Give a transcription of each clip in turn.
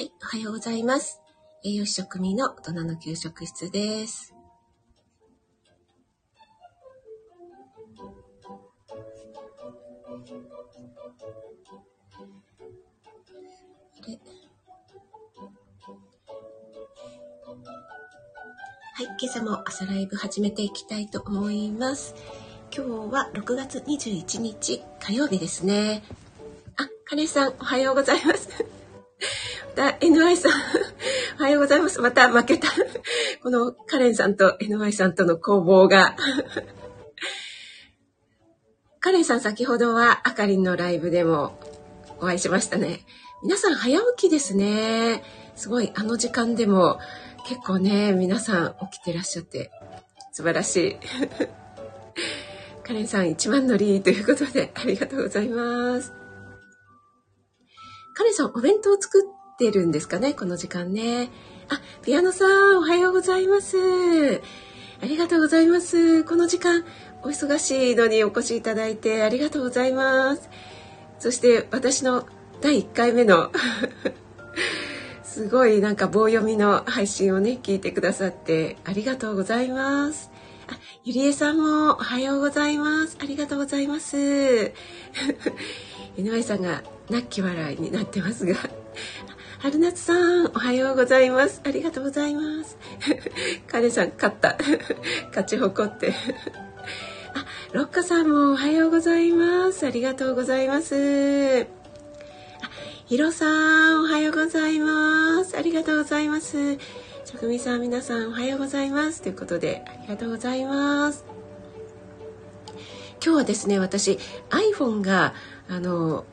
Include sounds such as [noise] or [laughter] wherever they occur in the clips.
はい、おはようございます。栄養士食味の大人の給食室です。はい、今朝も朝ライブ始めていきたいと思います。今日は6月21日火曜日ですね。あ、カレンさんおはようございます。また NY さん [laughs] おはようございます。また負けた。[laughs] このカレンさんと NY さんとの攻防が。[laughs] カレンさん先ほどはあかりんのライブでもお会いしましたね。皆さん早起きですね。すごいあの時間でも結構ね、皆さん起きてらっしゃって素晴らしい。カレンさん一番乗りということでありがとうございます。カレンさんお弁当を作ってるんですかねこの時間ね。あ、ピアノさんおはようございます。ありがとうございます。この時間お忙しいのにお越しいただいてありがとうございます。そして私の第1回目のすごいなんか棒読みの配信をね聞いてくださってありがとうございます。あ、ゆりえさんもおはようございます。ありがとうございます。井上さんが泣き笑いになってますが。[laughs] 春夏さん、おはようございます。ありがとうございます。[laughs] カレさん、勝った。[laughs] 勝ち誇って。あ、ロッカさんもおはようございます。ありがとうございます。あ、ヒロさん、おはようございます。ありがとうございます。職味さん、皆さん、おはようございます。ということで、ありがとうございます。今日はですね、私、iPhone が、あの、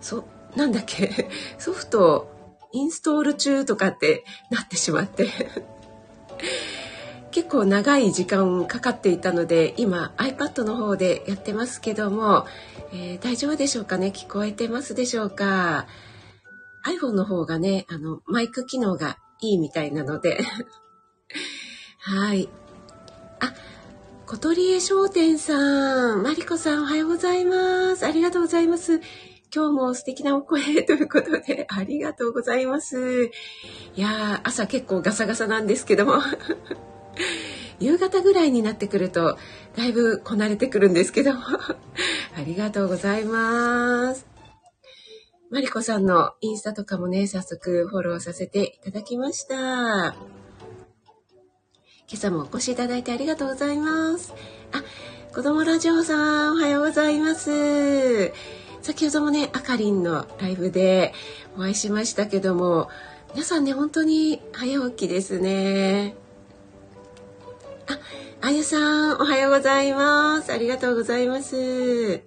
そ、なんだっけ、[laughs] ソフトインストール中とかってなってしまって。[laughs] 結構長い時間かかっていたので今 iPad の方でやってますけども、えー大丈夫でしょうかね？聞こえてますでしょうか？iPhone の方がねあのマイク機能がいいみたいなので。[laughs] はい。あ小鳥江商店さんマリコさんおはようございますありがとうございます今日も素敵なお声ということで、[laughs] ありがとうございます。いやー、朝結構ガサガサなんですけども、[laughs] 夕方ぐらいになってくると、だいぶこなれてくるんですけども、[laughs] ありがとうございます。マリコさんのインスタとかもね、早速フォローさせていただきました。今朝もお越しいただいてありがとうございます。あ、子供ラジオさん、おはようございます。先ほどもね、あかりんのライブでお会いしましたけども、皆さんね、本当に早起きですね。あ、あゆさん、おはようございます。ありがとうございます。[laughs]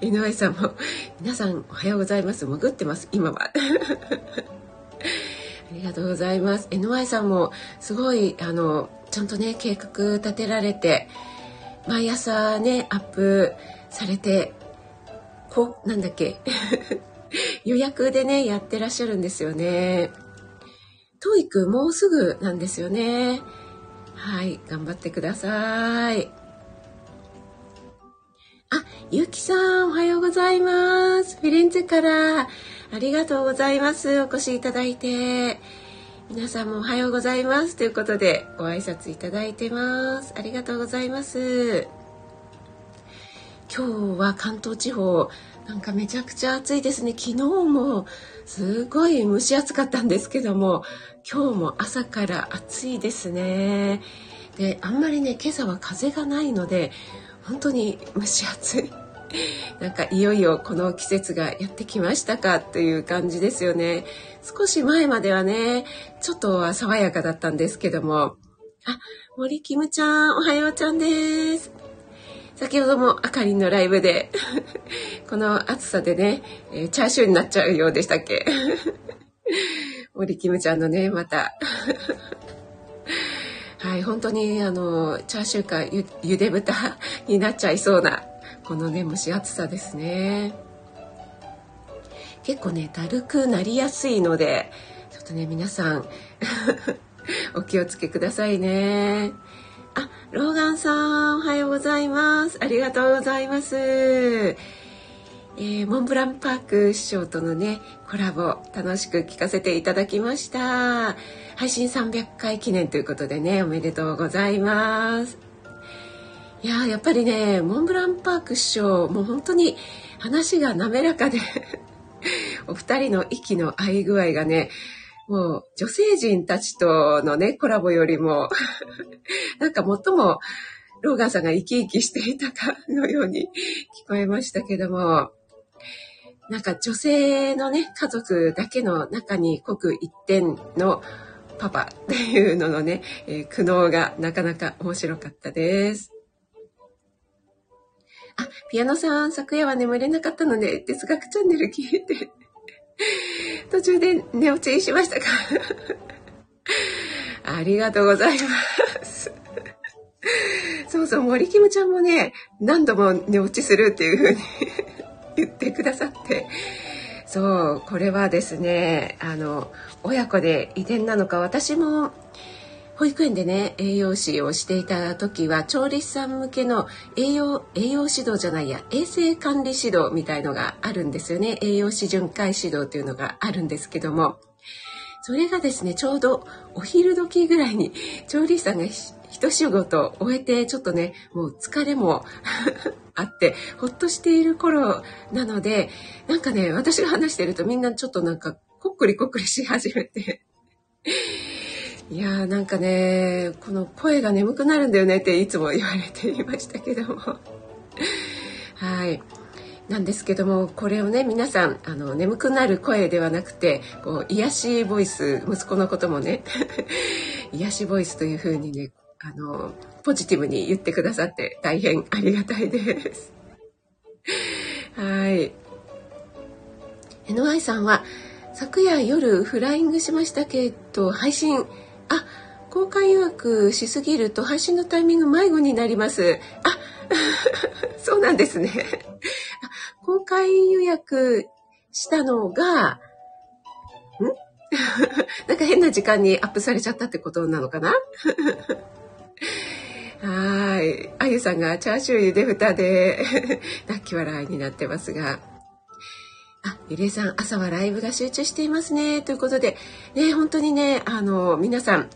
井上さんも、皆さんおはようございます。潜ってます、今は。[laughs] ありがとうございます。NY さんも、すごい、あの、ちゃんとね、計画立てられて、毎朝ね、アップされて、こう、なんだっけ、[laughs] 予約でね、やってらっしゃるんですよね。 TOEIC もうすぐなんですよね。はい、頑張ってください。あ、ゆきさん、おはようございます。フィレンツェから、ありがとうございます。お越しいただいて。皆さんもおはようございます。ということで、ご挨拶いただいてます。ありがとうございます。今日は関東地方、なんかめちゃくちゃ暑いですね。昨日もすごい蒸し暑かったんですけども、今日も朝から暑いですね。で、あんまりね、今朝は風がないので、本当に蒸し暑い。[laughs] なんかいよいよこの季節がやってきましたかという感じですよね。少し前まではね、ちょっと爽やかだったんですけども。あ、森キムちゃん、おはようちゃんです。先ほどもあかりんのライブで、[laughs] この暑さでね、えーチャーシューになっちゃうようでしたっけ？[laughs] 森キムちゃんのね、また。はい、本当にあの、チャーシューかゆゆで豚になっちゃいそうな、このね、蒸し暑さですね。結構ね、だるくなりやすいので、ちょっとね、皆さん、[laughs] お気をつけくださいね。あ、ローガンさん、おはようございます。ありがとうございます。えー、モンブランパーク師匠とのね、コラボ楽しく聞かせていただきました。配信300回記念ということでね、おめでとうございます。いややっぱりね、モンブランパーク師匠、もう本当に話が滑らかで [laughs] お二人の息の合い具合がね、もう女性陣たちとのね、コラボよりも [laughs] なんか最もローガンさんが生き生きしていたかのように聞こえましたけども、なんか女性のね、家族だけの中に刻一点のパパっていうののね、えー、苦悩がなかなか面白かったです。あ、ピアノさん、昨夜は眠れなかったので、哲学チャンネル聞いて、[laughs] 途中で寝落ちしましたか？[laughs] ありがとうございます。[laughs] そうそう、森キムちゃんもね、何度も寝落ちするっていう風に言ってくださって。そうこれはですねあの親子で遺伝なのか私も保育園でね栄養士をしていた時は調理師さん向けの栄養栄養指導じゃないや衛生管理指導みたいのがあるんですよね。栄養士巡回指導というのがあるんですけども。それがですねちょうどお昼時ぐらいに [laughs] 調理師さんが一仕事終えてちょっとねもう疲れも [laughs] あってほっとしている頃なのでなんかね私が話してるとみんなちょっとなんかこっくりこっくりし始めて。いやーなんかねこの声が眠くなるんだよねっていつも言われていましたけどもはいなんですけどもこれをね皆さんあの眠くなる声ではなくてこう癒しボイス息子のこともね [laughs] 癒しボイスというふうにねあの、ポジティブに言ってくださって大変ありがたいです。はい。NY さんは、昨夜夜フライングしましたけど、配信、あ、公開予約しすぎると配信のタイミング迷子になります。あ、[laughs] そうなんですね。公開予約したのが、ん？[laughs] なんか変な時間にアップされちゃったってことなのかな？[laughs] はい。あゆさんがチャーシュー茹で蓋で泣き笑いになってますが。あ、ゆりえさん、朝はライブが集中していますね。ということで、ね、本当にね、あの、皆さん、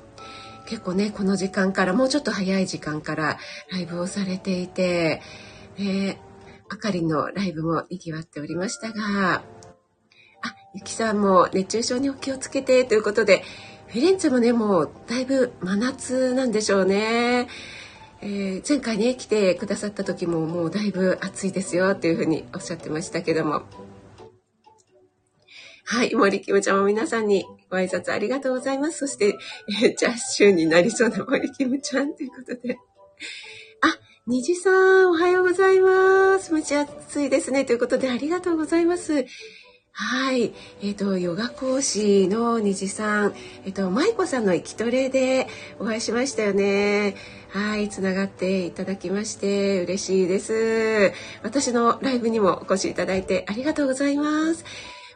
結構ね、この時間から、もうちょっと早い時間からライブをされていて、ね、あかりのライブも賑わっておりましたが、あ、ゆきさんも熱中症にお気をつけてということで、フィレンツェもね、もうだいぶ真夏なんでしょうね。えー、前回ね、来てくださった時ももうだいぶ暑いですよっていうふうにおっしゃってましたけども。はい、森キムちゃんも皆さんにご挨拶ありがとうございます。そして、えー、ジャッシュになりそうな森キムちゃんということで。あ、虹さん、おはようございます。蒸し暑いですね。ということで、ありがとうございます。はい。えっ、ー、と、ヨガ講師の虹さん、えっ、ー、と、舞子さんの生きトレでお会いしましたよね。はい、つながっていただきまして嬉しいです。私のライブにもお越しいただいてありがとうございます。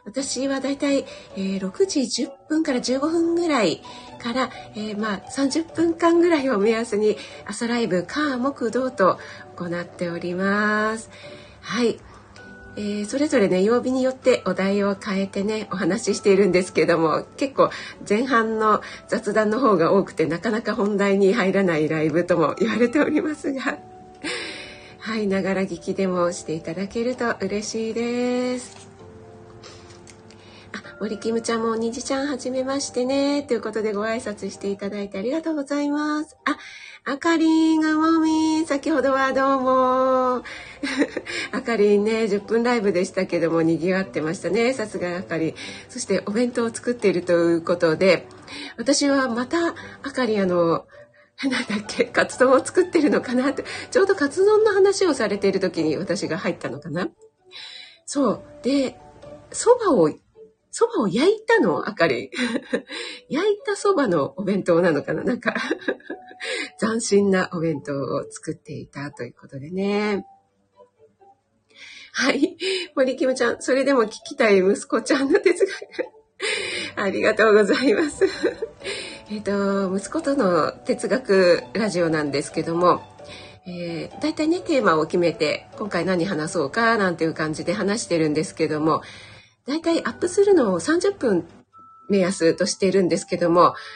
私はだいたい、え、6時10分から15分ぐらいから、えー、まあ30分間ぐらいを目安に朝ライブ、火、木、土と行っております。はい。えー、それぞれね曜日によってお題を変えてねお話ししているんですけども結構前半の雑談の方が多くてなかなか本題に入らないライブとも言われておりますが [laughs] はいながら聞きでもしていただけると嬉しいです。森キムちゃんもにじちゃんはじめましてねということでご挨拶していただいてありがとうございます。ああかりん、ぐもみ先ほどはどうも。[laughs] あかりんね、10分ライブでしたけども、賑わってましたね。さすがあかりん。そしてお弁当を作っているということで、私はまた、あかりん、あの、なんだっけ、カツ丼を作ってるのかなって、ちょうどカツ丼の話をされている時に私が入ったのかな。そう。で、蕎麦を蕎麦を焼いたの？あかり。[laughs] 焼いた蕎麦のお弁当なのかな？なんか [laughs] 斬新なお弁当を作っていたということでね。はい。森キムちゃん、それでも聞きたい息子ちゃんの哲学。[laughs] ありがとうございます。えっと、息子との哲学ラジオなんですけども、えー、大体ねテーマを決めて今回何話そうかなんていう感じで話してるんですけども大体アップするのを30分目安としているんですけども